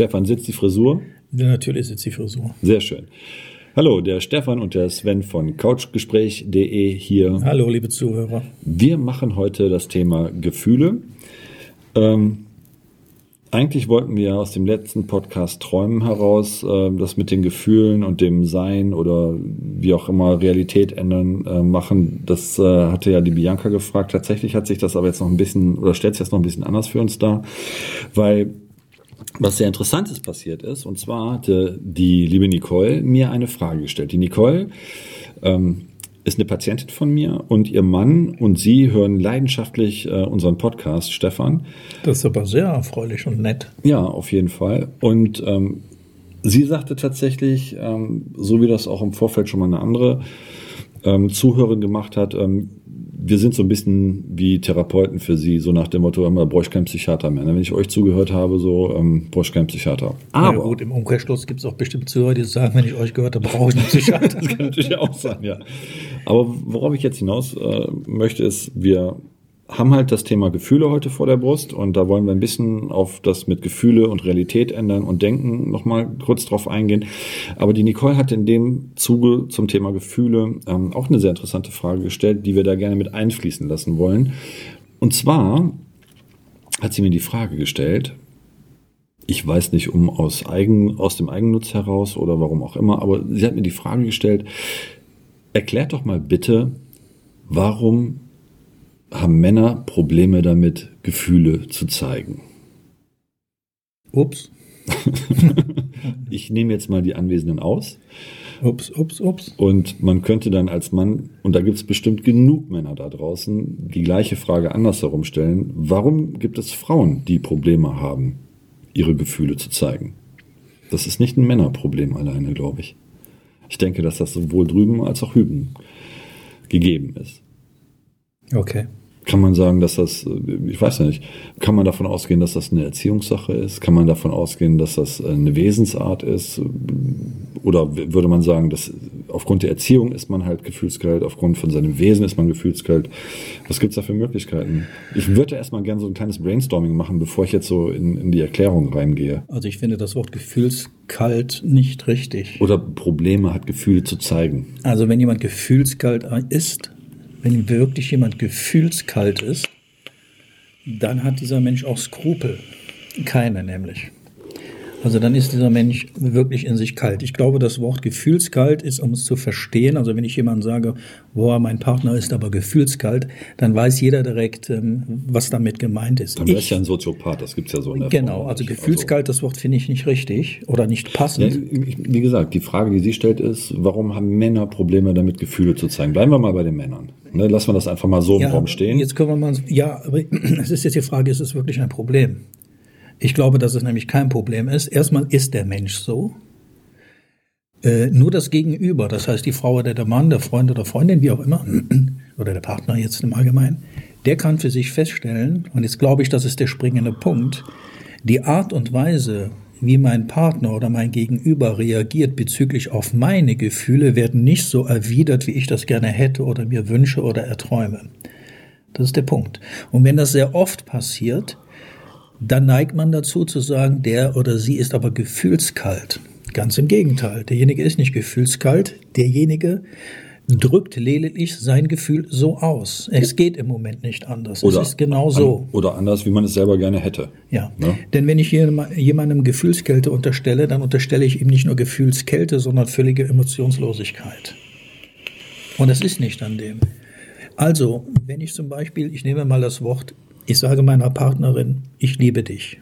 Stefan, sitzt die Frisur? Ja, natürlich sitzt die Frisur. Sehr schön. Hallo, der Stefan und der Sven von couchgespräch.de hier. Hallo, liebe Zuhörer. Wir machen heute das Thema Gefühle. Ähm, eigentlich wollten wir aus dem letzten Podcast Träumen heraus äh, das mit den Gefühlen und dem Sein oder wie auch immer Realität ändern äh, machen. Das äh, hatte ja die Bianca gefragt. Tatsächlich hat sich das aber jetzt noch ein bisschen oder stellt sich das noch ein bisschen anders für uns dar, weil was sehr Interessantes passiert ist. Und zwar hatte die liebe Nicole mir eine Frage gestellt. Die Nicole ähm, ist eine Patientin von mir und ihr Mann und sie hören leidenschaftlich äh, unseren Podcast, Stefan. Das ist aber sehr erfreulich und nett. Ja, auf jeden Fall. Und ähm, sie sagte tatsächlich, ähm, so wie das auch im Vorfeld schon mal eine andere ähm, Zuhörerin gemacht hat, ähm, wir sind so ein bisschen wie Therapeuten für sie, so nach dem Motto, immer brauche ich keinen Psychiater mehr. Wenn ich euch zugehört habe, so ähm, brauche ich keinen Psychiater. Aber ja, gut, im Umkehrschluss gibt es auch bestimmt Zuhörer, die sagen, wenn ich euch gehört habe, brauche ich einen Psychiater. das kann natürlich auch sein, ja. Aber worauf ich jetzt hinaus äh, möchte, ist, wir haben halt das Thema Gefühle heute vor der Brust und da wollen wir ein bisschen auf das mit Gefühle und Realität ändern und Denken nochmal kurz drauf eingehen. Aber die Nicole hat in dem Zuge zum Thema Gefühle ähm, auch eine sehr interessante Frage gestellt, die wir da gerne mit einfließen lassen wollen. Und zwar hat sie mir die Frage gestellt, ich weiß nicht, um aus, Eigen, aus dem Eigennutz heraus oder warum auch immer, aber sie hat mir die Frage gestellt, erklärt doch mal bitte, warum haben Männer Probleme damit, Gefühle zu zeigen. Ups. ich nehme jetzt mal die Anwesenden aus. Ups, ups, ups. Und man könnte dann als Mann, und da gibt es bestimmt genug Männer da draußen, die gleiche Frage andersherum stellen. Warum gibt es Frauen, die Probleme haben, ihre Gefühle zu zeigen? Das ist nicht ein Männerproblem alleine, glaube ich. Ich denke, dass das sowohl drüben als auch hüben gegeben ist. Okay. Kann man sagen, dass das, ich weiß ja nicht, kann man davon ausgehen, dass das eine Erziehungssache ist? Kann man davon ausgehen, dass das eine Wesensart ist? Oder würde man sagen, dass aufgrund der Erziehung ist man halt gefühlskalt, aufgrund von seinem Wesen ist man gefühlskalt? Was gibt's da für Möglichkeiten? Ich würde erstmal gerne so ein kleines Brainstorming machen, bevor ich jetzt so in, in die Erklärung reingehe. Also ich finde das Wort gefühlskalt nicht richtig. Oder Probleme hat, Gefühle zu zeigen. Also wenn jemand gefühlskalt ist, wenn wirklich jemand gefühlskalt ist, dann hat dieser Mensch auch Skrupel. Keine nämlich. Also dann ist dieser Mensch wirklich in sich kalt. Ich glaube, das Wort gefühlskalt ist, um es zu verstehen. Also wenn ich jemandem sage, boah, mein Partner ist aber gefühlskalt, dann weiß jeder direkt, ähm, was damit gemeint ist. Dann wäre es ja ein Soziopath, das gibt es ja so in der Genau, also gefühlskalt, das Wort finde ich nicht richtig oder nicht passend. Ja, wie gesagt, die Frage, die sie stellt, ist, warum haben Männer Probleme damit, Gefühle zu zeigen? Bleiben wir mal bei den Männern. Ne, lassen wir das einfach mal so im Raum stehen. Jetzt können wir mal, ja, aber es ist jetzt die Frage, ist es wirklich ein Problem? Ich glaube, dass es nämlich kein Problem ist. Erstmal ist der Mensch so. Äh, nur das Gegenüber, das heißt die Frau oder der Mann, der Freund oder Freundin, wie auch immer, oder der Partner jetzt im Allgemeinen, der kann für sich feststellen, und jetzt glaube ich, das ist der springende Punkt, die Art und Weise, wie mein Partner oder mein Gegenüber reagiert bezüglich auf meine Gefühle, werden nicht so erwidert, wie ich das gerne hätte oder mir wünsche oder erträume. Das ist der Punkt. Und wenn das sehr oft passiert, dann neigt man dazu zu sagen, der oder sie ist aber gefühlskalt. Ganz im Gegenteil. Derjenige ist nicht gefühlskalt. Derjenige drückt lediglich sein Gefühl so aus. Es geht im Moment nicht anders. Oder, es ist genau so. Oder anders, wie man es selber gerne hätte. Ja. Ne? Denn wenn ich jemandem Gefühlskälte unterstelle, dann unterstelle ich ihm nicht nur Gefühlskälte, sondern völlige Emotionslosigkeit. Und das ist nicht an dem. Also, wenn ich zum Beispiel, ich nehme mal das Wort ich sage meiner Partnerin, ich liebe dich.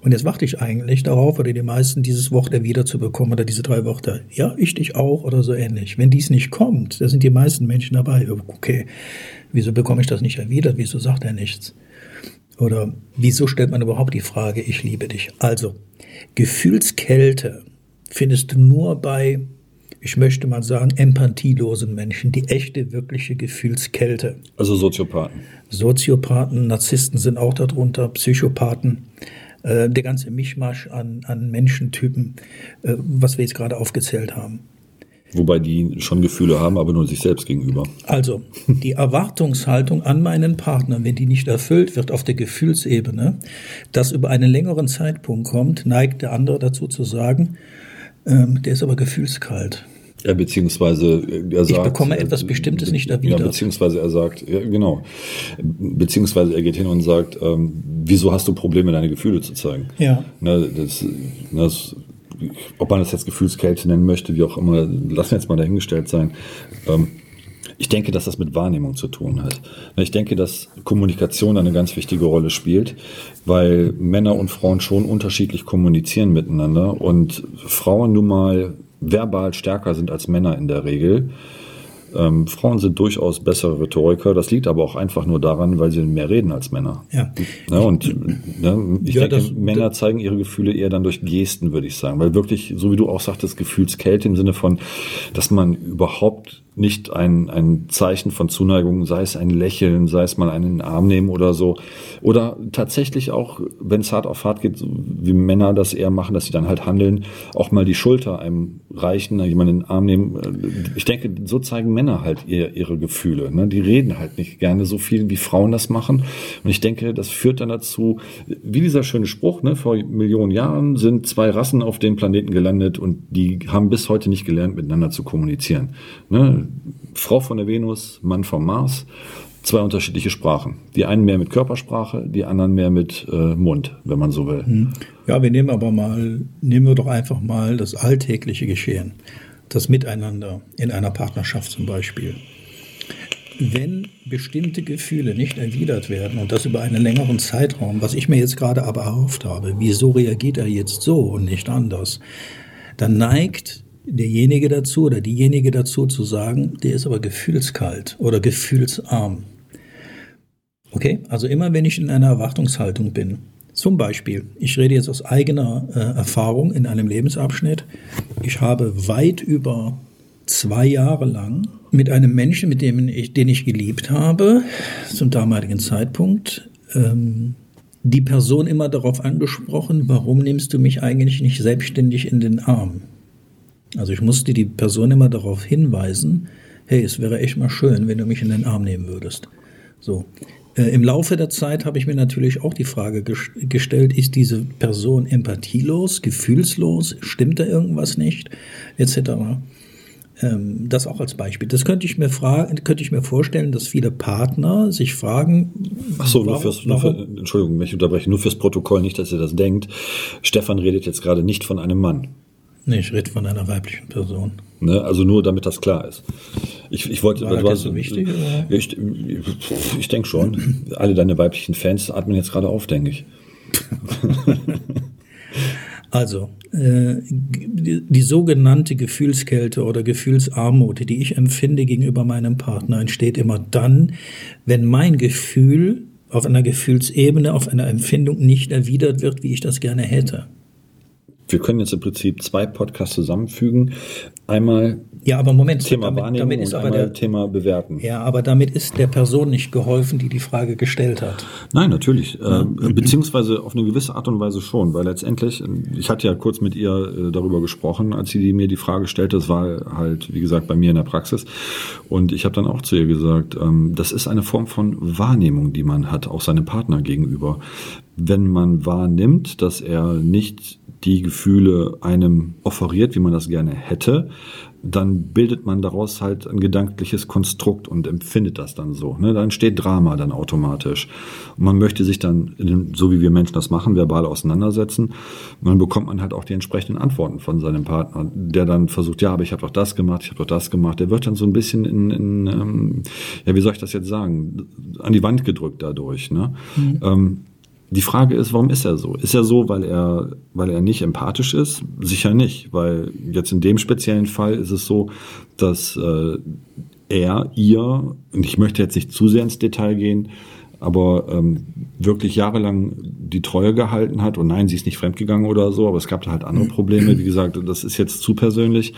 Und jetzt warte ich eigentlich darauf, oder die meisten dieses Wort erwidert zu bekommen, oder diese drei Worte, ja, ich dich auch, oder so ähnlich. Wenn dies nicht kommt, da sind die meisten Menschen dabei, okay, wieso bekomme ich das nicht erwidert, wieso sagt er nichts? Oder wieso stellt man überhaupt die Frage, ich liebe dich? Also, Gefühlskälte findest du nur bei ich möchte mal sagen, empathielosen Menschen, die echte, wirkliche Gefühlskälte. Also Soziopathen. Soziopathen, Narzissten sind auch darunter, Psychopathen, äh, der ganze Mischmasch an, an Menschentypen, äh, was wir jetzt gerade aufgezählt haben. Wobei die schon Gefühle haben, aber nur sich selbst gegenüber. Also, die Erwartungshaltung an meinen Partner, wenn die nicht erfüllt wird auf der Gefühlsebene, das über einen längeren Zeitpunkt kommt, neigt der andere dazu zu sagen, ähm, der ist aber gefühlskalt. Ja, beziehungsweise er sagt. Ich bekomme etwas Bestimmtes nicht erwidert. Ja, beziehungsweise er sagt, ja, genau. Beziehungsweise er geht hin und sagt, ähm, wieso hast du Probleme, deine Gefühle zu zeigen? Ja. Ne, das, das, ob man das jetzt Gefühlskälte nennen möchte, wie auch immer, lassen wir jetzt mal dahingestellt sein. Ähm, ich denke, dass das mit Wahrnehmung zu tun hat. Ich denke, dass Kommunikation eine ganz wichtige Rolle spielt, weil Männer und Frauen schon unterschiedlich kommunizieren miteinander und Frauen nun mal verbal stärker sind als Männer in der Regel. Ähm, Frauen sind durchaus bessere Rhetoriker. Das liegt aber auch einfach nur daran, weil sie mehr reden als Männer. Ja. ja und ne, ich ja, denke, das, Männer das, zeigen ihre Gefühle eher dann durch Gesten, würde ich sagen. Weil wirklich, so wie du auch sagtest, Gefühlskälte im Sinne von, dass man überhaupt nicht ein, ein Zeichen von Zuneigung, sei es ein Lächeln, sei es mal einen Arm nehmen oder so. Oder tatsächlich auch, wenn es hart auf hart geht, wie Männer das eher machen, dass sie dann halt handeln, auch mal die Schulter einem reichen, jemanden in den Arm nehmen. Ich denke, so zeigen Männer halt ihr, ihre Gefühle. Ne? Die reden halt nicht gerne so viel, wie Frauen das machen. Und ich denke, das führt dann dazu, wie dieser schöne Spruch, ne? vor Millionen Jahren sind zwei Rassen auf dem Planeten gelandet und die haben bis heute nicht gelernt, miteinander zu kommunizieren. Ne? Frau von der Venus, Mann vom Mars, zwei unterschiedliche Sprachen. Die einen mehr mit Körpersprache, die anderen mehr mit äh, Mund, wenn man so will. Hm. Ja, wir nehmen aber mal, nehmen wir doch einfach mal das alltägliche Geschehen, das Miteinander in einer Partnerschaft zum Beispiel. Wenn bestimmte Gefühle nicht erwidert werden und das über einen längeren Zeitraum, was ich mir jetzt gerade aber erhofft habe, wieso reagiert er jetzt so und nicht anders, dann neigt derjenige dazu oder diejenige dazu zu sagen, der ist aber gefühlskalt oder gefühlsarm. Okay, also immer wenn ich in einer Erwartungshaltung bin, zum Beispiel, ich rede jetzt aus eigener äh, Erfahrung in einem Lebensabschnitt, ich habe weit über zwei Jahre lang mit einem Menschen, mit dem ich, den ich geliebt habe, zum damaligen Zeitpunkt, ähm, die Person immer darauf angesprochen, warum nimmst du mich eigentlich nicht selbstständig in den Arm? Also ich musste die Person immer darauf hinweisen, hey, es wäre echt mal schön, wenn du mich in den Arm nehmen würdest. So. Äh, Im Laufe der Zeit habe ich mir natürlich auch die Frage ges gestellt, ist diese Person empathielos, gefühlslos, stimmt da irgendwas nicht, etc. Ähm, das auch als Beispiel. Das könnte ich mir fragen, könnte ich mir vorstellen, dass viele Partner sich fragen. Ach so, nur fürs, nur für, Entschuldigung, ich unterbreche, nur fürs Protokoll, nicht, dass ihr das denkt. Stefan redet jetzt gerade nicht von einem Mann. Nee, ich rede von einer weiblichen Person. Ne, also nur, damit das klar ist. Ich, ich wollte, War das so wichtig? Oder? Ich, ich denke schon. Alle deine weiblichen Fans atmen jetzt gerade auf, denke ich. Also, äh, die, die, sogenannte Gefühlskälte oder Gefühlsarmut, die ich empfinde gegenüber meinem Partner, entsteht immer dann, wenn mein Gefühl auf einer Gefühlsebene, auf einer Empfindung nicht erwidert wird, wie ich das gerne hätte wir können jetzt im Prinzip zwei Podcasts zusammenfügen. Einmal ja, aber Moment, Thema damit, Wahrnehmung damit ist und aber der, Thema Bewerten. Ja, aber damit ist der Person nicht geholfen, die die Frage gestellt hat. Nein, natürlich. Ja. Äh, beziehungsweise auf eine gewisse Art und Weise schon, weil letztendlich, ich hatte ja kurz mit ihr äh, darüber gesprochen, als sie mir die Frage stellte, das war halt, wie gesagt, bei mir in der Praxis. Und ich habe dann auch zu ihr gesagt, ähm, das ist eine Form von Wahrnehmung, die man hat, auch seinem Partner gegenüber. Wenn man wahrnimmt, dass er nicht die Gefühle einem offeriert, wie man das gerne hätte, dann bildet man daraus halt ein gedankliches Konstrukt und empfindet das dann so. Ne? Da entsteht Drama dann automatisch. Und man möchte sich dann, so wie wir Menschen das machen, verbal auseinandersetzen. Und dann bekommt man halt auch die entsprechenden Antworten von seinem Partner, der dann versucht, ja, aber ich habe doch das gemacht, ich habe doch das gemacht. Der wird dann so ein bisschen in, in ähm, ja, wie soll ich das jetzt sagen, an die Wand gedrückt dadurch. Ne? Mhm. Ähm, die Frage ist, warum ist er so? Ist er so, weil er, weil er nicht empathisch ist? Sicher nicht, weil jetzt in dem speziellen Fall ist es so, dass äh, er, ihr, und ich möchte jetzt nicht zu sehr ins Detail gehen, aber ähm, wirklich jahrelang die Treue gehalten hat und nein, sie ist nicht fremdgegangen oder so, aber es gab da halt andere Probleme. Wie gesagt, das ist jetzt zu persönlich,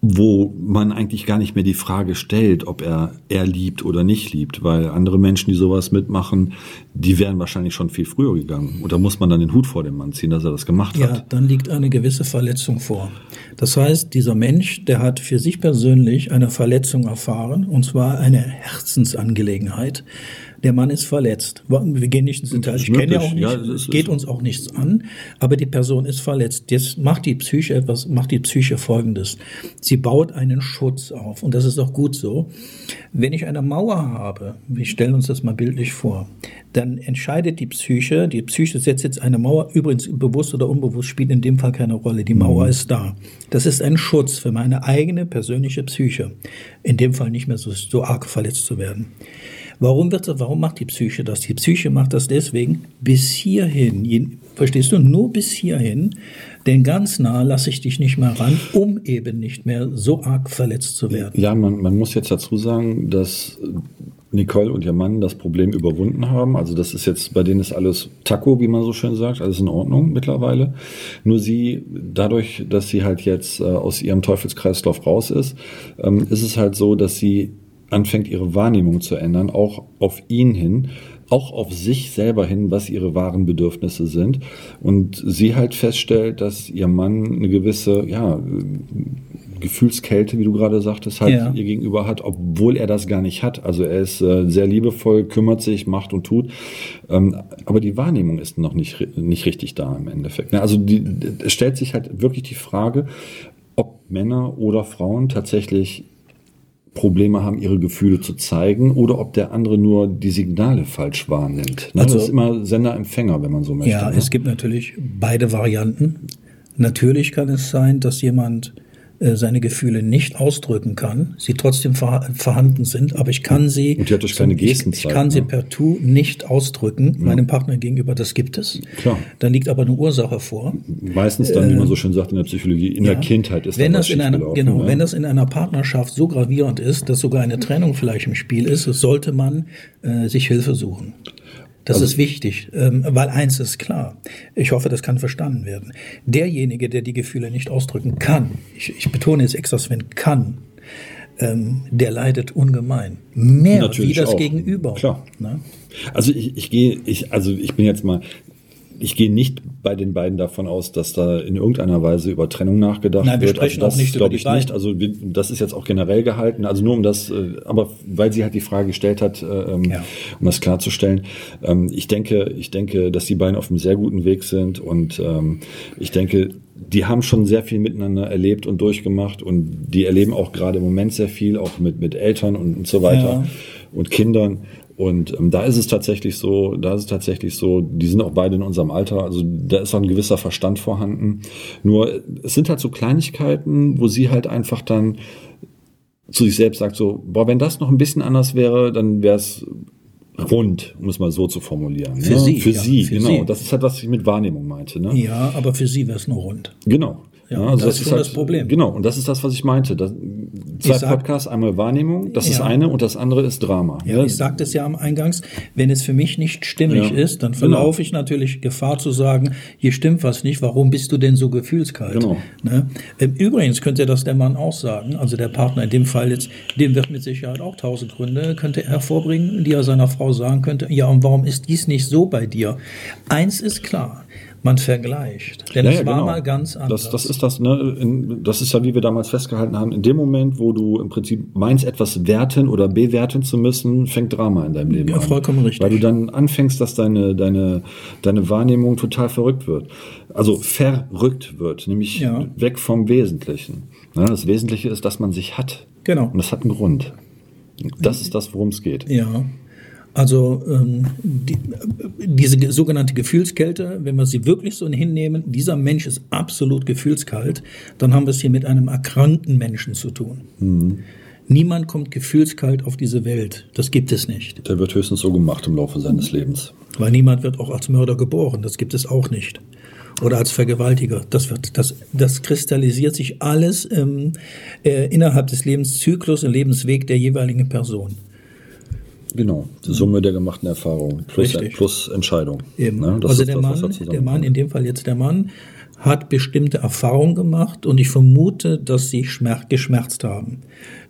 wo man eigentlich gar nicht mehr die Frage stellt, ob er er liebt oder nicht liebt, weil andere Menschen, die sowas mitmachen, die wären wahrscheinlich schon viel früher gegangen. Und da muss man dann den Hut vor dem Mann ziehen, dass er das gemacht ja, hat. Ja, dann liegt eine gewisse Verletzung vor. Das heißt, dieser Mensch, der hat für sich persönlich eine Verletzung erfahren, und zwar eine Herzensangelegenheit. Der Mann ist verletzt. Wir gehen nicht ins Detail. Ich kenne ja auch nicht, ja, es geht uns auch nichts an, aber die Person ist verletzt. Jetzt macht die Psyche etwas, macht die Psyche folgendes. Sie baut einen Schutz auf und das ist auch gut so. Wenn ich eine Mauer habe, wir stellen uns das mal bildlich vor, dann entscheidet die Psyche, die Psyche setzt jetzt eine Mauer, übrigens bewusst oder unbewusst spielt in dem Fall keine Rolle. Die Mauer mhm. ist da. Das ist ein Schutz für meine eigene persönliche Psyche. In dem Fall nicht mehr so, so arg verletzt zu werden. Warum, wird, warum macht die Psyche das? Die Psyche macht das deswegen bis hierhin. Verstehst du? Nur bis hierhin. Denn ganz nah lasse ich dich nicht mehr ran, um eben nicht mehr so arg verletzt zu werden. Ja, man, man muss jetzt dazu sagen, dass Nicole und ihr Mann das Problem überwunden haben. Also das ist jetzt, bei denen ist alles Taco, wie man so schön sagt, alles in Ordnung mittlerweile. Nur sie, dadurch, dass sie halt jetzt äh, aus ihrem Teufelskreislauf raus ist, ähm, ist es halt so, dass sie anfängt, ihre Wahrnehmung zu ändern, auch auf ihn hin, auch auf sich selber hin, was ihre wahren Bedürfnisse sind. Und sie halt feststellt, dass ihr Mann eine gewisse, ja, Gefühlskälte, wie du gerade sagtest, halt ja. ihr gegenüber hat, obwohl er das gar nicht hat. Also er ist äh, sehr liebevoll, kümmert sich, macht und tut. Ähm, aber die Wahrnehmung ist noch nicht, nicht richtig da im Endeffekt. Also die, es stellt sich halt wirklich die Frage, ob Männer oder Frauen tatsächlich Probleme haben, ihre Gefühle zu zeigen oder ob der andere nur die Signale falsch wahrnimmt. Ne? Also, das ist immer Sender-Empfänger, wenn man so möchte. Ja, ne? es gibt natürlich beide Varianten. Natürlich kann es sein, dass jemand seine Gefühle nicht ausdrücken kann, sie trotzdem vorhanden sind, aber ich kann sie, und die hat durch keine Gesten ich, ich kann sie ne? partout nicht ausdrücken, ja. meinem Partner gegenüber, das gibt es. Klar. Dann liegt aber eine Ursache vor. Meistens dann, wie man so schön sagt in der Psychologie, in ja. der Kindheit ist wenn das in einer, Genau, ja. wenn das in einer Partnerschaft so gravierend ist, dass sogar eine Trennung vielleicht im Spiel ist, sollte man äh, sich Hilfe suchen. Das also, ist wichtig, ähm, weil eins ist klar. Ich hoffe, das kann verstanden werden. Derjenige, der die Gefühle nicht ausdrücken kann, ich, ich betone jetzt extra, wenn kann, ähm, der leidet ungemein. Mehr wie das auch. Gegenüber. Klar. Ne? Also ich, ich gehe, ich, also ich bin jetzt mal, ich gehe nicht bei den beiden davon aus, dass da in irgendeiner Weise über Trennung nachgedacht Nein, wir wird. Sprechen also das nicht glaube ich nicht. Also das ist jetzt auch generell gehalten. Also nur um das, äh, aber weil sie halt die Frage gestellt hat, äh, ähm, ja. um das klarzustellen. Ähm, ich denke, ich denke, dass die beiden auf einem sehr guten Weg sind und ähm, ich denke, die haben schon sehr viel miteinander erlebt und durchgemacht und die erleben auch gerade im Moment sehr viel, auch mit, mit Eltern und, und so weiter ja. und Kindern. Und ähm, da ist es tatsächlich so, da ist es tatsächlich so, die sind auch beide in unserem Alter, also da ist auch ein gewisser Verstand vorhanden. Nur es sind halt so Kleinigkeiten, wo sie halt einfach dann zu sich selbst sagt so, boah, wenn das noch ein bisschen anders wäre, dann wäre es rund, um es mal so zu formulieren. Für ne? sie. Für ja, sie, für genau. Sie. Das ist halt, was ich mit Wahrnehmung meinte. Ne? Ja, aber für sie wäre es nur rund. Genau. Ja, also das, das ist schon halt, das Problem. Genau, und das ist das, was ich meinte. Das, zwei sag, Podcasts, einmal Wahrnehmung, das ja. ist eine und das andere ist Drama. Ja, ja. ich sagte es ja am Eingangs, wenn es für mich nicht stimmig ja. ist, dann verlaufe genau. ich natürlich Gefahr zu sagen, hier stimmt was nicht, warum bist du denn so gefühlskalt? Genau. Ne? Ähm, übrigens könnte das der Mann auch sagen, also der Partner in dem Fall jetzt, dem wird mit Sicherheit auch tausend Gründe, könnte er hervorbringen, die er seiner Frau sagen könnte, ja, und warum ist dies nicht so bei dir? Eins ist klar, man vergleicht. Denn ja, es war genau. mal ganz anders. Das, das ist das, ne? In, das ist ja, wie wir damals festgehalten haben, in dem Moment, wo du im Prinzip meinst, etwas werten oder bewerten zu müssen, fängt Drama in deinem Leben ja, an. vollkommen richtig. Weil du dann anfängst, dass deine, deine, deine Wahrnehmung total verrückt wird. Also verrückt wird, nämlich ja. weg vom Wesentlichen. Ne? Das Wesentliche ist, dass man sich hat. Genau. Und das hat einen Grund. Das ist das, worum es geht. Ja. Also ähm, die, diese sogenannte Gefühlskälte, wenn wir sie wirklich so hinnehmen, dieser Mensch ist absolut gefühlskalt, dann haben wir es hier mit einem erkrankten Menschen zu tun. Mhm. Niemand kommt gefühlskalt auf diese Welt. Das gibt es nicht. Der wird höchstens so gemacht im Laufe seines Lebens. Weil niemand wird auch als Mörder geboren. Das gibt es auch nicht. Oder als Vergewaltiger. Das wird, das, das kristallisiert sich alles ähm, äh, innerhalb des Lebenszyklus und Lebensweg der jeweiligen Person. Genau, die Summe der gemachten Erfahrungen plus, plus Entscheidung. Eben. Ne? also der das, Mann, der Mann, in dem Fall jetzt der Mann, hat bestimmte Erfahrungen gemacht und ich vermute, dass sie schmerz, geschmerzt haben.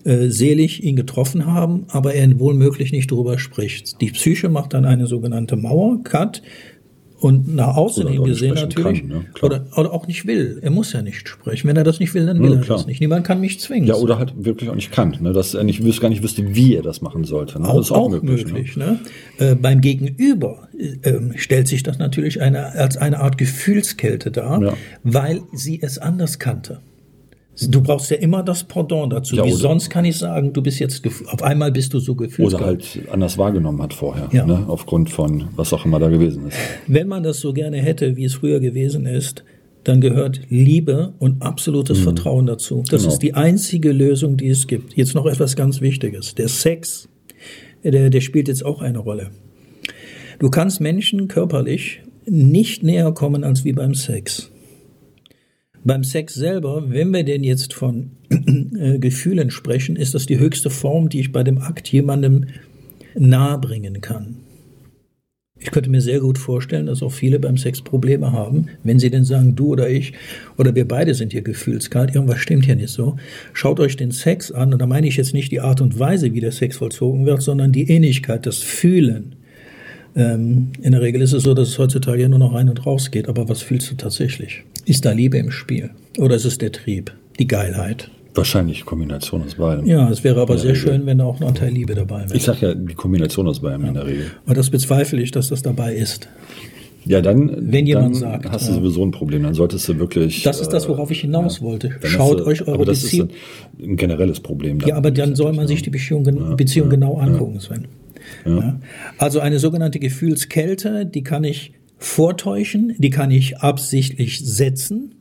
Äh, selig ihn getroffen haben, aber er wohl möglich nicht darüber spricht. Die Psyche macht dann eine sogenannte Mauer, Cut, und nach außen hin gesehen natürlich, kann, ne? oder, oder auch nicht will. Er muss ja nicht sprechen. Wenn er das nicht will, dann will ja, er das nicht. Niemand kann mich zwingen. Ja, oder halt wirklich auch nicht kann. Ne? Dass er nicht, gar nicht wüsste, wie er das machen sollte. Ne? Auch, das ist auch, auch möglich. möglich ne? ne? Äh, beim Gegenüber äh, stellt sich das natürlich eine, als eine Art Gefühlskälte dar, ja. weil sie es anders kannte. Du brauchst ja immer das Pendant dazu. Ja, Wie sonst kann ich sagen, du bist jetzt auf einmal bist du so gefühlt. Oder halt anders wahrgenommen hat vorher, ja. ne? aufgrund von was auch immer da gewesen ist. Wenn man das so gerne hätte, wie es früher gewesen ist, dann gehört Liebe und absolutes mhm. Vertrauen dazu. Das genau. ist die einzige Lösung, die es gibt. Jetzt noch etwas ganz Wichtiges. Der Sex, der, der spielt jetzt auch eine Rolle. Du kannst Menschen körperlich nicht näher kommen als wie beim Sex. Beim Sex selber, wenn wir denn jetzt von äh, Gefühlen sprechen, ist das die höchste Form, die ich bei dem Akt jemandem nahebringen kann. Ich könnte mir sehr gut vorstellen, dass auch viele beim Sex Probleme haben, wenn sie denn sagen, du oder ich oder wir beide sind hier gefühlskalt, irgendwas stimmt hier nicht so. Schaut euch den Sex an, und da meine ich jetzt nicht die Art und Weise, wie der Sex vollzogen wird, sondern die Ähnlichkeit, das Fühlen. Ähm, in der Regel ist es so, dass es heutzutage ja nur noch rein und raus geht, aber was fühlst du tatsächlich? Ist da Liebe im Spiel? Oder ist es der Trieb, die Geilheit? Wahrscheinlich Kombination aus beidem. Ja, es wäre aber sehr Regel. schön, wenn da auch noch ein Teil Liebe dabei wäre. Ich sage ja die Kombination aus beidem ja. in der Regel. Aber das bezweifle ich, dass das dabei ist. Ja, dann, wenn jemand dann sagt, hast du sowieso ein Problem. Dann solltest du wirklich. Das ist das, worauf ich hinaus ja, wollte. Schaut du, euch eure das Beziehung. Ist ein, generelles Problem. Ja, aber dann soll man sich die Beziehung, Beziehung genau angucken, Sven. Ja. Also eine sogenannte Gefühlskälte, die kann ich vortäuschen, die kann ich absichtlich setzen.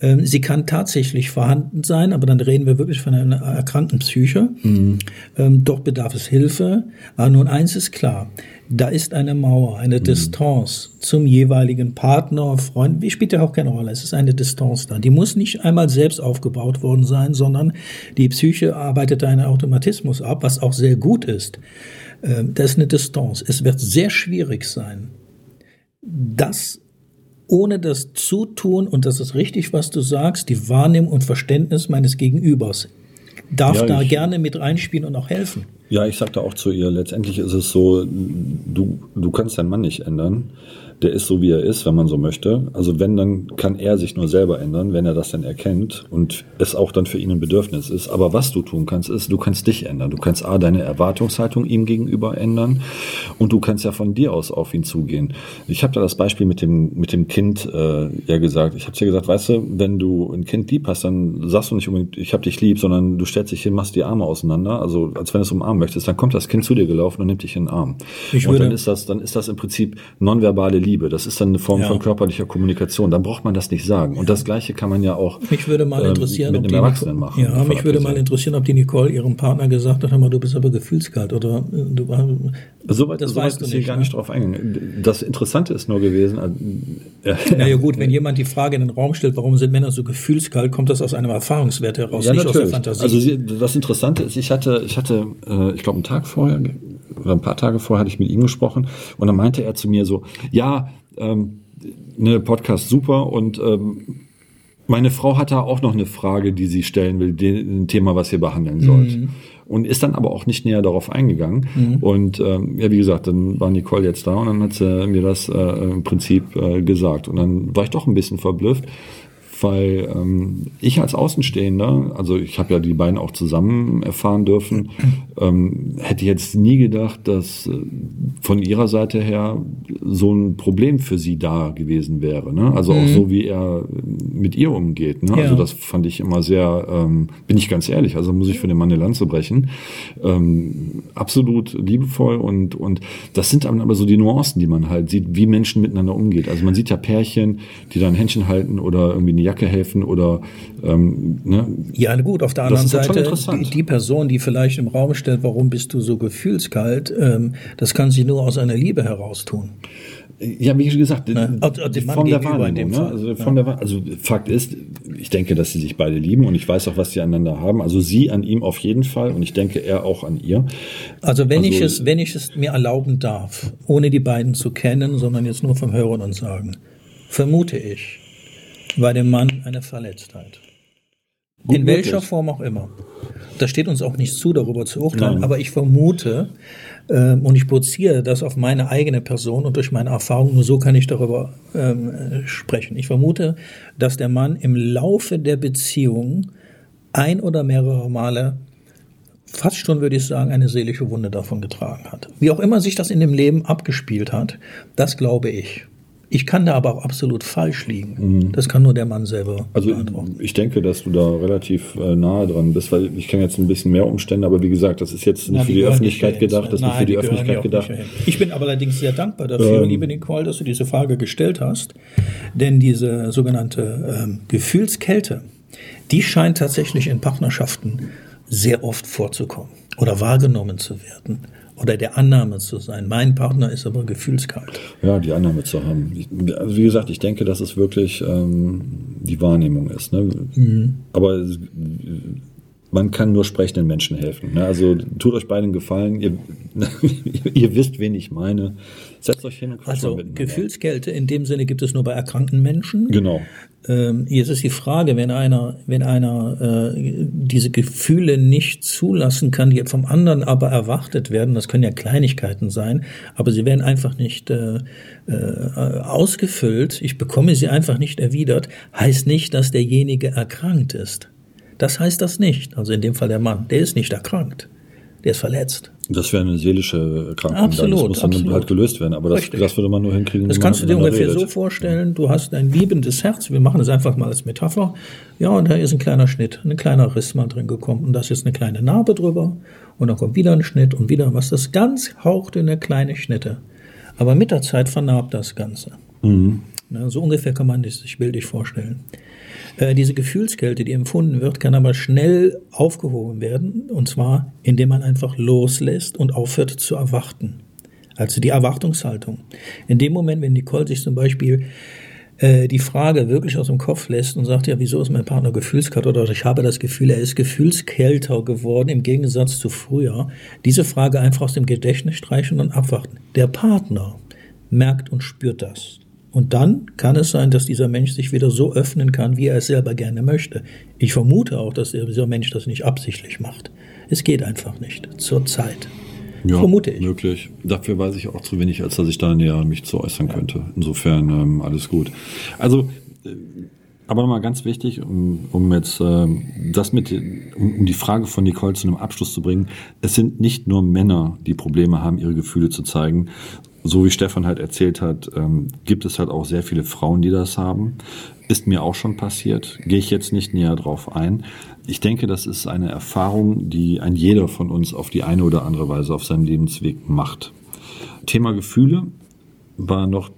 Ähm, sie kann tatsächlich vorhanden sein, aber dann reden wir wirklich von einer erkrankten Psyche. Mhm. Ähm, doch bedarf es Hilfe. Aber nun eins ist klar. Da ist eine Mauer, eine mhm. Distanz zum jeweiligen Partner, Freund, wie spielt ja auch keine Rolle. Es ist eine Distanz da. Die muss nicht einmal selbst aufgebaut worden sein, sondern die Psyche arbeitet einen Automatismus ab, was auch sehr gut ist. Ähm, das ist eine Distanz. Es wird sehr schwierig sein, das ohne das Zutun, und das ist richtig, was du sagst, die Wahrnehmung und Verständnis meines Gegenübers darf ja, da gerne mit reinspielen und auch helfen. Ja, ich sagte auch zu ihr, letztendlich ist es so, du, du kannst deinen Mann nicht ändern der ist so, wie er ist, wenn man so möchte. Also wenn, dann kann er sich nur selber ändern, wenn er das dann erkennt und es auch dann für ihn ein Bedürfnis ist. Aber was du tun kannst, ist, du kannst dich ändern. Du kannst A, deine Erwartungshaltung ihm gegenüber ändern und du kannst ja von dir aus auf ihn zugehen. Ich habe da das Beispiel mit dem, mit dem Kind äh, ja gesagt. Ich habe dir gesagt, weißt du, wenn du ein Kind lieb hast, dann sagst du nicht unbedingt, ich habe dich lieb, sondern du stellst dich hin, machst die Arme auseinander, also als wenn du es umarmen möchtest, dann kommt das Kind zu dir gelaufen und nimmt dich in den Arm. Ich und dann ist das, dann ist das im Prinzip nonverbale Liebe. Liebe. Das ist dann eine Form ja. von körperlicher Kommunikation. Dann braucht man das nicht sagen. Und das Gleiche kann man ja auch mich würde mal ähm, interessieren, mit einem Erwachsenen machen. Ja, mich würde mal interessieren, ob die Nicole ihrem Partner gesagt hat, hör mal, du bist aber gefühlskalt oder äh, du. Soweit das so weißt du nicht, hier gar nicht drauf eingehen. Das Interessante ist nur gewesen. Äh, naja gut, wenn jemand die Frage in den Raum stellt, warum sind Männer so gefühlskalt, kommt das aus einem Erfahrungswert heraus, ja, nicht natürlich. aus der Fantasie. Also das Interessante ist, ich hatte, ich hatte, äh, ich glaube, einen Tag vorher oder ein paar Tage vorher hatte ich mit ihm gesprochen und dann meinte er zu mir so, ja, ähm, ne, Podcast super und ähm, meine Frau hat da auch noch eine Frage, die sie stellen will, ein Thema, was ihr behandeln sollt. Mhm. Und ist dann aber auch nicht näher darauf eingegangen. Mhm. Und ähm, ja, wie gesagt, dann war Nicole jetzt da und dann hat sie mir das äh, im Prinzip äh, gesagt. Und dann war ich doch ein bisschen verblüfft, weil ähm, ich als Außenstehender, also ich habe ja die beiden auch zusammen erfahren dürfen, ähm, hätte jetzt nie gedacht, dass äh, von ihrer Seite her so ein Problem für sie da gewesen wäre. Ne? Also mhm. auch so, wie er mit ihr umgeht. Ne? Also ja. Also das fand ich immer sehr, ähm, bin ich ganz ehrlich, also muss ich für den Mann eine Lanze brechen. Ähm, absolut liebevoll und, und das sind aber so die Nuancen, die man halt sieht, wie Menschen miteinander umgeht. Also man sieht ja Pärchen, die dann Händchen halten oder irgendwie eine Jacke helfen oder ähm, ne? Ja, gut, auf der anderen Seite, die, die, Person, die vielleicht im Raum steht, warum bist du so gefühlskalt, ähm, das kann sie nur aus einer Liebe heraus tun. Ja, wie gesagt, Ne? Also, also Mann von der Wahrnehmung. dem Ne? Also, von der, Wahr- also Fakt ist, ich denke, dass sie sich beide lieben und ich weiß auch, was sie aneinander haben. Also sie an ihm auf jeden Fall und ich denke, er auch an ihr. Also wenn ich Also- es, wenn ich es mir erlauben darf, ohne die beiden zu kennen, sondern jetzt nur vom Hören und Sagen, vermute ich bei dem Mann eine Verletztheit. Gut In welcher möglich. Form auch immer. Das steht uns auch nicht zu, darüber zu urteilen, Nein. aber ich vermute ähm, und ich projiziere das auf meine eigene Person und durch meine Erfahrung, nur so kann ich darüber ähm, äh, sprechen. Ich vermute, dass der Mann im Laufe der Beziehung ein oder mehrere Male fast schon, würde ich sagen, eine seelische Wunde davon getragen hat. Wie auch immer sich das in dem Leben abgespielt hat, das glaube ich. Ich kann da aber auch absolut falsch liegen. Das kann nur der Mann selber Mhm. Also ich denke, dass du da relativ äh, nahe dran bist, weil ich kenne jetzt ein bisschen mehr Umstände, aber wie gesagt, das ist jetzt nicht Na, für die die Öffentlichkeit gedacht, das ist nicht für die die Öffentlichkeit gedacht. Ich bin aber allerdings sehr dankbar dafür, Ähm. liebe Nicole, dass du diese Frage gestellt hast, denn diese sogenannte ähm, Gefühlskälte, die scheint tatsächlich in Partnerschaften sehr oft vorzukommen oder wahrgenommen zu werden oder der Annahme zu sein. Mein Partner ist aber gefühlskalt. Ja, die Annahme zu haben. Also wie gesagt, ich denke, dass es wirklich ähm, die Wahrnehmung ist. Ne? Mhm. Aber man kann nur sprechenden Menschen helfen. Ne? Also tut euch beiden Gefallen. Ihr, ihr wisst, wen ich meine. Setzt euch hin und Also. Gefühlskälte in dem Sinne gibt es nur bei erkrankten Menschen. Genau. Ähm, jetzt ist die Frage, wenn einer, wenn einer äh, diese Gefühle nicht zulassen kann, die vom anderen aber erwartet werden, das können ja Kleinigkeiten sein, aber sie werden einfach nicht äh, äh, ausgefüllt, ich bekomme sie einfach nicht erwidert, heißt nicht, dass derjenige erkrankt ist. Das heißt das nicht. Also in dem Fall der Mann, der ist nicht erkrankt, der ist verletzt. Das wäre eine seelische dann. Absolut, Das muss dann absolut. halt gelöst werden. Aber das, Richtig. das würde man nur hinkriegen, Das kannst du dir ungefähr so redet. vorstellen, du hast ein liebendes Herz, wir machen es einfach mal als Metapher, ja, und da ist ein kleiner Schnitt, ein kleiner Riss mal drin gekommen und da ist jetzt eine kleine Narbe drüber und dann kommt wieder ein Schnitt und wieder was, das ganz hauchdünne kleine Schnitte. Aber mit der Zeit vernarbt das Ganze. Mhm. So ungefähr kann man das sich bildlich vorstellen. Äh, diese Gefühlskälte, die empfunden wird, kann aber schnell aufgehoben werden, und zwar indem man einfach loslässt und aufhört zu erwarten. Also die Erwartungshaltung. In dem Moment, wenn Nicole sich zum Beispiel äh, die Frage wirklich aus dem Kopf lässt und sagt, ja, wieso ist mein Partner gefühlskalt oder ich habe das Gefühl, er ist gefühlskälter geworden im Gegensatz zu früher, diese Frage einfach aus dem Gedächtnis streichen und abwarten. Der Partner merkt und spürt das. Und dann kann es sein, dass dieser Mensch sich wieder so öffnen kann, wie er es selber gerne möchte. Ich vermute auch, dass dieser Mensch das nicht absichtlich macht. Es geht einfach nicht. Zur Zeit. Ja, Vermute ich. Möglich. Dafür weiß ich auch zu wenig, als dass ich da näher mich zu äußern könnte. Insofern ähm, alles gut. Also, äh, aber nochmal ganz wichtig, um, um jetzt ähm, das mit, um, um die Frage von Nicole zu einem Abschluss zu bringen. Es sind nicht nur Männer, die Probleme haben, ihre Gefühle zu zeigen. So wie Stefan halt erzählt hat, ähm, gibt es halt auch sehr viele Frauen, die das haben. Ist mir auch schon passiert. Gehe ich jetzt nicht näher drauf ein. Ich denke, das ist eine Erfahrung, die ein jeder von uns auf die eine oder andere Weise auf seinem Lebensweg macht. Thema Gefühle war noch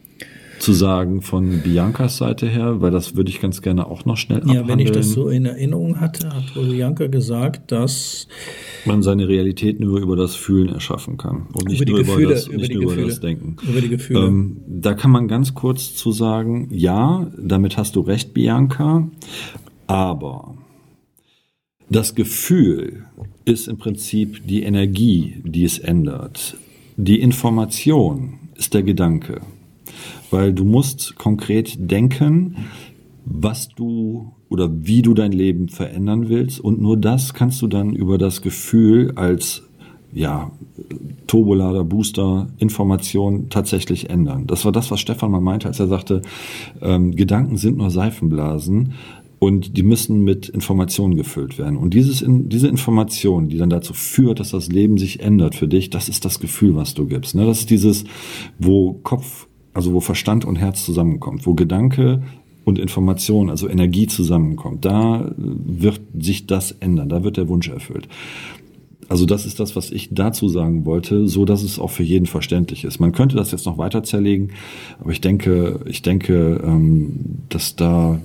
zu sagen von Biancas Seite her, weil das würde ich ganz gerne auch noch schnell Ja, wenn ich das abhandeln. so in Erinnerung hatte, hat wohl Bianca gesagt, dass man seine Realität nur über das Fühlen erschaffen kann und nicht nur Gefühle, über das, über nicht nur über Gefühle. das Denken. Über die Gefühle. Ähm, da kann man ganz kurz zu sagen, ja, damit hast du recht, Bianca, aber das Gefühl ist im Prinzip die Energie, die es ändert. Die Information ist der Gedanke. Weil du musst konkret denken, was du oder wie du dein Leben verändern willst. Und nur das kannst du dann über das Gefühl als ja, Turbolader, Booster, Information tatsächlich ändern. Das war das, was Stefan mal meinte, als er sagte, ähm, Gedanken sind nur Seifenblasen und die müssen mit Informationen gefüllt werden. Und dieses, diese Information, die dann dazu führt, dass das Leben sich ändert für dich, das ist das Gefühl, was du gibst. Ne? Das ist dieses, wo Kopf, also wo Verstand und Herz zusammenkommt, wo Gedanke und Information, also Energie zusammenkommt. Da äh, wird sich das ändern, da wird der Wunsch erfüllt. Also das ist das, was ich dazu sagen wollte, so dass es auch für jeden verständlich ist. Man könnte das jetzt noch weiter zerlegen, aber ich denke, ich denke, ähm, dass da,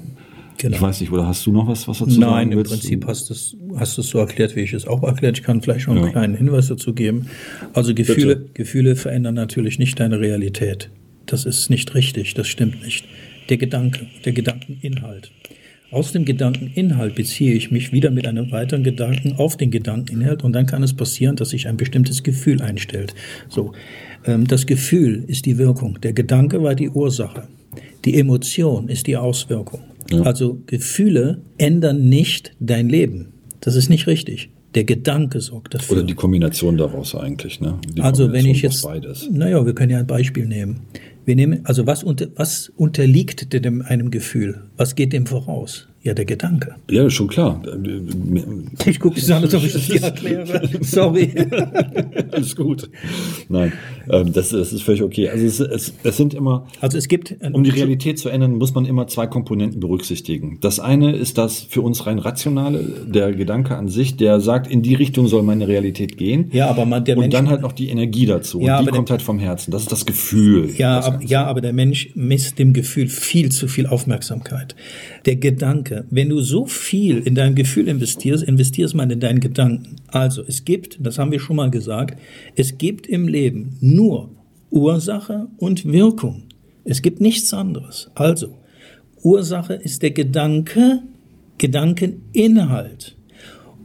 Genau. ich weiß nicht, oder hast du noch was, was dazu Nein, sagen im willst? Prinzip hast du es hast so erklärt, wie ich es auch erklärt. Ich kann vielleicht noch einen Ja. kleinen Hinweis dazu geben. Also Gefühle, Gefühle verändern natürlich nicht deine Realität. Das ist nicht richtig, das stimmt nicht. Der Gedanke, der Gedankeninhalt. Aus dem Gedankeninhalt beziehe ich mich wieder mit einem weiteren Gedanken auf den Gedankeninhalt und dann kann es passieren, dass sich ein bestimmtes Gefühl einstellt. So, ähm, das Gefühl ist die Wirkung, der Gedanke war die Ursache, die Emotion ist die Auswirkung. Ja. Also Gefühle ändern nicht dein Leben. Das ist nicht richtig. Der Gedanke sorgt dafür. Oder die Kombination daraus eigentlich. Ne? Die also wenn ich jetzt, naja, wir können ja ein Beispiel nehmen. Wir nehmen, also was, unter, was unterliegt dem, einem Gefühl? Was geht dem voraus? Ja, der Gedanke. Ja, schon klar. Ich gucke es an, als ob ich das dir erkläre. Sorry. Alles gut. Nein, ähm, das, das ist völlig okay. Also es, es, es sind immer, also es gibt, um die Realität zu ändern, muss man immer zwei Komponenten berücksichtigen. Das eine ist das für uns rein rationale, der Gedanke an sich, der sagt, in die Richtung soll meine Realität gehen. Ja, aber man, der Und Mensch, dann halt noch die Energie dazu. Ja, und die kommt der, halt vom Herzen. Das ist das Gefühl. Ja, das ab, ja, aber der Mensch misst dem Gefühl viel zu viel Aufmerksamkeit. Der Gedanke, wenn du so viel in dein Gefühl investierst, investierst man in deinen Gedanken. Also es gibt, das haben wir schon mal gesagt, es gibt im Leben nur Ursache und Wirkung. Es gibt nichts anderes. Also Ursache ist der Gedanke, Gedankeninhalt.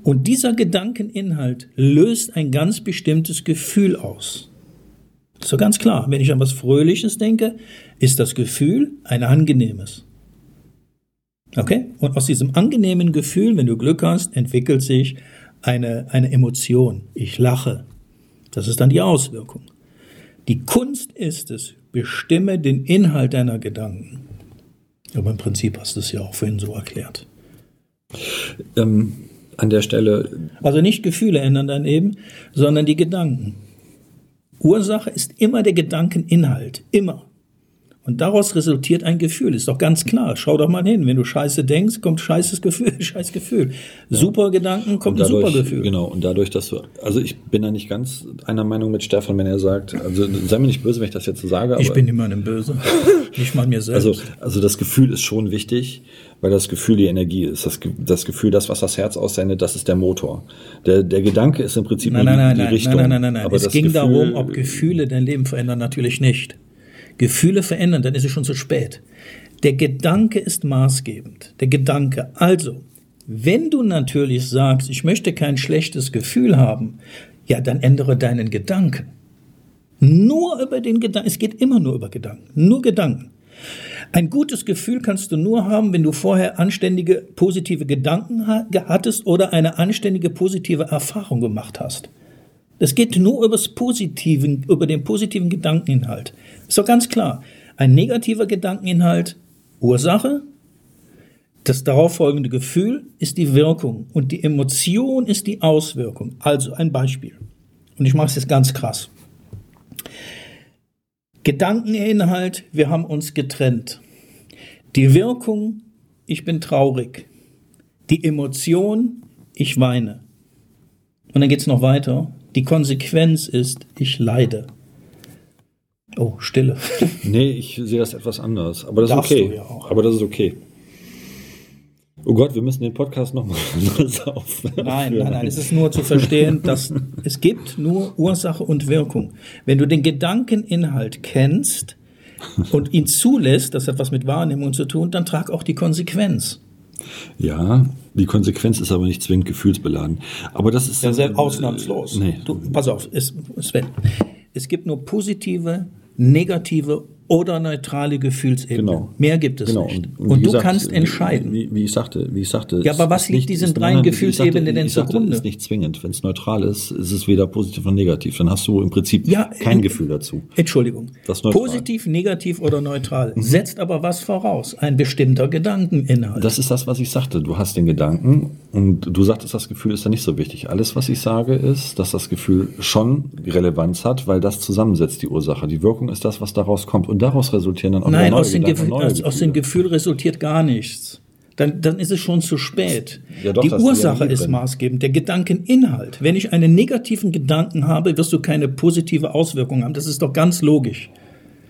Und dieser Gedankeninhalt löst ein ganz bestimmtes Gefühl aus. So ganz klar, wenn ich an was Fröhliches denke, ist das Gefühl ein angenehmes. Okay? Und aus diesem angenehmen Gefühl, wenn du Glück hast, entwickelt sich eine, eine Emotion. Ich lache. Das ist dann die Auswirkung. Die Kunst ist es, bestimme den Inhalt deiner Gedanken. Aber im Prinzip hast du es ja auch vorhin so erklärt. Ähm, an der Stelle. Also nicht Gefühle ändern dein Leben, sondern die Gedanken. Ursache ist immer der Gedankeninhalt. Immer. Und daraus resultiert ein Gefühl, ist doch ganz klar. Schau doch mal hin. Wenn du Scheiße denkst, kommt scheißes Gefühl, scheiß Gefühl. Super Gedanken kommt dadurch, ein super Gefühl. Genau. Und dadurch, dass du, also ich bin da nicht ganz einer Meinung mit Stefan, wenn er sagt, also sei mir nicht böse, wenn ich das jetzt so sage. ich bin niemandem böse. nicht mal mir selbst. Also, also das Gefühl ist schon wichtig, weil das Gefühl die Energie ist. Das, das Gefühl, das, was das Herz aussendet, das ist der Motor. Der, der Gedanke ist im Prinzip nein, nein, die, nein, die nein, Richtung. Nein, nein, nein, nein. nein. es ging Gefühl, darum, ob Gefühle dein Leben verändern. Natürlich nicht. Gefühle verändern, dann ist es schon zu spät. Der Gedanke ist maßgebend. Der Gedanke. Also, wenn du natürlich sagst, ich möchte kein schlechtes Gefühl haben, ja, dann ändere deinen Gedanken. Nur über den Gedanken. Es geht immer nur über Gedanken. Nur Gedanken. Ein gutes Gefühl kannst du nur haben, wenn du vorher anständige positive Gedanken hattest oder eine anständige positive Erfahrung gemacht hast. Das geht nur Positiven, über den positiven Gedankeninhalt. Doch ganz klar. Ein negativer Gedankeninhalt, Ursache, das darauffolgende Gefühl ist die Wirkung und die Emotion ist die Auswirkung. Also ein Beispiel. Und ich mache es jetzt ganz krass. Gedankeninhalt, wir haben uns getrennt. Die Wirkung, ich bin traurig. Die Emotion, ich weine. Und dann geht es noch weiter. Die Konsequenz ist, ich leide. Oh, Stille. Nee, ich sehe das etwas anders. Aber das Darfst ist okay. Ja aber das ist okay. Oh Gott, wir müssen den Podcast nochmal auf. Nein, nein, nein. Es ist nur zu verstehen, dass es gibt nur Ursache und Wirkung. Wenn du den Gedankeninhalt kennst und ihn zulässt, das hat was mit Wahrnehmung zu tun, dann trag auch die Konsequenz. Ja, die Konsequenz ist aber nicht zwingend gefühlsbeladen. Aber das ist. Ja, sehr ausnahmslos. Äh, nee. Du, pass auf, es, Sven. Es gibt nur positive, negative oder neutrale Gefühlsebene. Genau. Mehr gibt es genau. nicht. Und, und, und du gesagt, kannst entscheiden. Wie, wie, ich sagte, wie ich sagte. Ja, aber was liegt diesen drei Gefühlsebenen denn zugrunde? ist nicht zwingend. Wenn es neutral ist, ist es weder positiv noch negativ. Dann hast du im Prinzip ja, kein äh, Gefühl dazu. Entschuldigung. Positiv, negativ oder neutral. Mhm. Setzt aber was voraus? Ein bestimmter Gedankeninhalt. Das ist das, was ich sagte. Du hast den Gedanken und du sagtest, das Gefühl ist da nicht so wichtig. Alles, was ich sage, ist, dass das Gefühl schon Relevanz hat, weil das zusammensetzt die Ursache. Die Wirkung ist das, was daraus kommt. Und daraus resultieren dann auch Nein, aus, den Gefühl, aus, aus dem Gefühl resultiert gar nichts. Dann, dann ist es schon zu spät. Ja, doch, die Ursache ist maßgebend, der Gedankeninhalt. Wenn ich einen negativen Gedanken habe, wirst du keine positive Auswirkung haben. Das ist doch ganz logisch.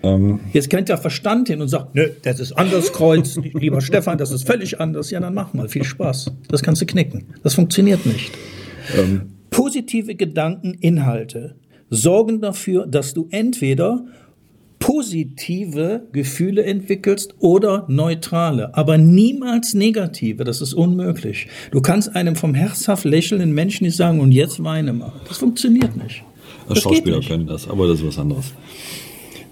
Ähm. Jetzt kennt der Verstand hin und sagt, nö, das ist anders Kreuz, lieber Stefan, das ist völlig anders. Ja, dann mach mal, viel Spaß. Das kannst du knicken. Das funktioniert nicht. Ähm. Positive Gedankeninhalte sorgen dafür, dass du entweder positive Gefühle entwickelst oder neutrale, aber niemals negative. Das ist unmöglich. Du kannst einem vom herzhaft lächelnden Menschen nicht sagen, und jetzt weine mal. Das funktioniert nicht. Das Schauspieler können das, aber das ist was anderes.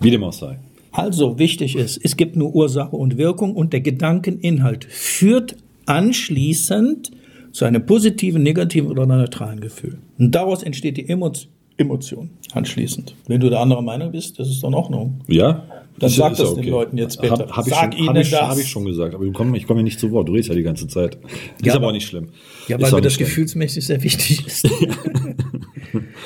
Wie dem auch sei. Also wichtig ist, es gibt nur Ursache und Wirkung und der Gedankeninhalt führt anschließend zu einem positiven, negativen oder neutralen Gefühl. Und daraus entsteht die Emotion. Emotion anschließend. Wenn du der andere Meinung bist, das ist doch in Ordnung. Ja. Dann ist, sag ist das okay. den Leuten jetzt bitte. Hab, hab sag schon, ihnen hab ich, das. Habe ich schon gesagt, aber ich komme komm ja nicht zu Wort. Du redest ja die ganze Zeit. Ist ja, aber auch nicht schlimm. Ja, weil mir das schlimm. gefühlsmäßig sehr wichtig ist.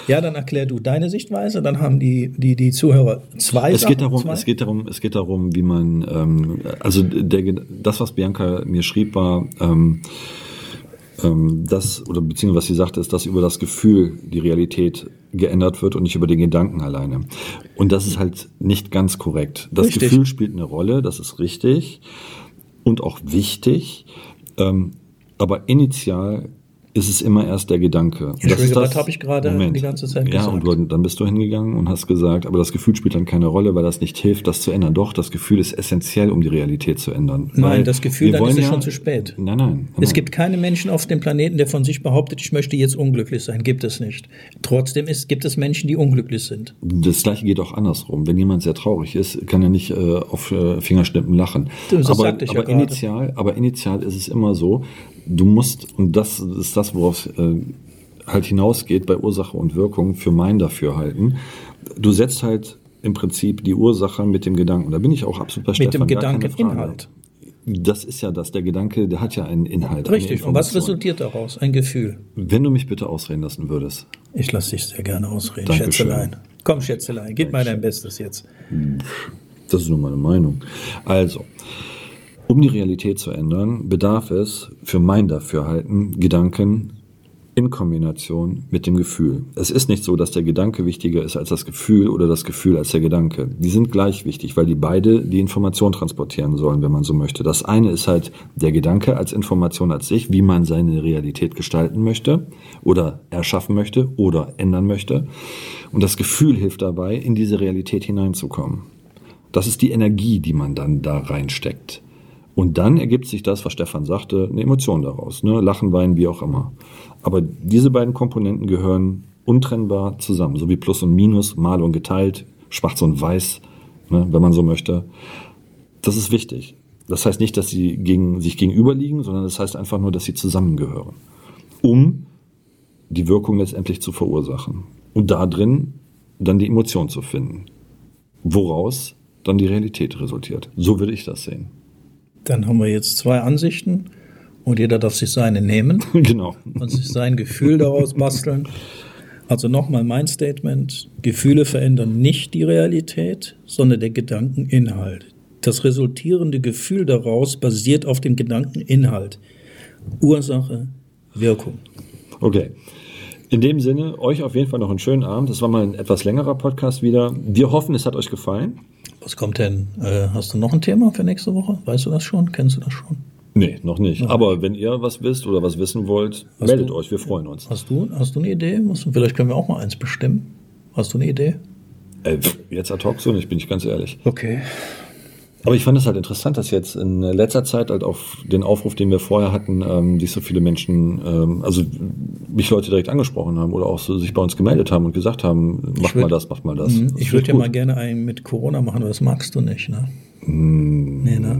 ja, dann erklär du deine Sichtweise, dann haben die, die, die Zuhörer zwei es geht darum, zwei? Es geht darum, es geht darum, wie man, ähm, also der, das, was Bianca mir schrieb, war, ähm, das, oder beziehungsweise was sie sagte, ist, dass über das Gefühl die Realität geändert wird und nicht über den Gedanken alleine. Und das ist halt nicht ganz korrekt. Das richtig. Gefühl spielt eine Rolle, das ist richtig und auch wichtig. Ähm, aber initial ist es immer erst der Gedanke. Ja, das ist das habe ich gerade die ganze Zeit gesagt. Ja, und dann bist du hingegangen und hast gesagt, aber das Gefühl spielt dann keine Rolle, weil das nicht hilft, das zu ändern. Doch, das Gefühl ist essentiell, um die Realität zu ändern. Nein, das Gefühl, dann ist es ja, schon zu spät. Nein, nein, nein. Es gibt keine Menschen auf dem Planeten, der von sich behauptet, ich möchte jetzt unglücklich sein. Gibt es nicht. Trotzdem ist, gibt es Menschen, die unglücklich sind. Das gleiche geht auch andersrum. Wenn jemand sehr traurig ist, kann er nicht äh, auf äh, Fingerschnippen lachen. Das aber, sagte ich aber ja initial, aber initial ist es immer so, du musst, und das ist das, worauf es äh, halt hinausgeht bei Ursache und Wirkung für mein Dafürhalten, du setzt halt im Prinzip die Ursache mit dem Gedanken. Da bin ich auch absolut bei Mit Stefan, dem Gedankeninhalt. Das ist ja das, der Gedanke, der hat ja einen Inhalt. Richtig, und was resultiert daraus? Ein Gefühl. Wenn du mich bitte ausreden lassen würdest. Ich lasse dich sehr gerne ausreden, Dankeschön. Schätzelein. Komm, Schätzelein, gib mal dein Bestes jetzt. Das ist nur meine Meinung. Also, um die Realität zu ändern, bedarf es für mein Dafürhalten Gedanken in Kombination mit dem Gefühl. Es ist nicht so, dass der Gedanke wichtiger ist als das Gefühl oder das Gefühl als der Gedanke. Die sind gleich wichtig, weil die beide die Information transportieren sollen, wenn man so möchte. Das eine ist halt der Gedanke als Information als sich, wie man seine Realität gestalten möchte oder erschaffen möchte oder ändern möchte. Und das Gefühl hilft dabei, in diese Realität hineinzukommen. Das ist die Energie, die man dann da reinsteckt. Und dann ergibt sich das, was Stefan sagte, eine Emotion daraus. Ne? Lachen, weinen, wie auch immer. Aber diese beiden Komponenten gehören untrennbar zusammen, so wie Plus und Minus, mal und geteilt, schwarz und weiß, ne, wenn man so möchte. Das ist wichtig. Das heißt nicht, dass sie gegen, sich gegenüberliegen, sondern das heißt einfach nur, dass sie zusammengehören, um die Wirkung letztendlich zu verursachen. Und da drin dann die Emotion zu finden, woraus dann die Realität resultiert. So würde ich das sehen. Dann haben wir jetzt zwei Ansichten und jeder darf sich seine nehmen. Genau. Und sich sein Gefühl daraus basteln. Also nochmal mein Statement. Gefühle verändern nicht die Realität, sondern der Gedankeninhalt. Das resultierende Gefühl daraus basiert auf dem Gedankeninhalt. Ursache, Wirkung. Okay. In dem Sinne, euch auf jeden Fall noch einen schönen Abend. Das war mal ein etwas längerer Podcast wieder. Wir hoffen, es hat euch gefallen. Was kommt denn? Äh, hast du noch ein Thema für nächste Woche? Weißt du das schon? Kennst du das schon? Nee, noch nicht. Ja. Aber wenn ihr was wisst oder was wissen wollt, hast meldet du, euch, wir freuen uns. Hast du, hast du eine Idee? Vielleicht können wir auch mal eins bestimmen. Hast du eine Idee? Äh, jetzt ad hoc so nicht, bin ich ganz ehrlich. Okay. Aber ich fand es halt interessant, dass jetzt in letzter Zeit halt auf den Aufruf, den wir vorher hatten, ähm, sich so viele Menschen, ähm, also mich Leute direkt angesprochen haben oder auch so sich bei uns gemeldet haben und gesagt haben, mach würd, mal das, mach mal das. Mhm. das ich würde ja mal gerne einen mit Corona machen, aber das magst du nicht, ne? Mm, nee, ne?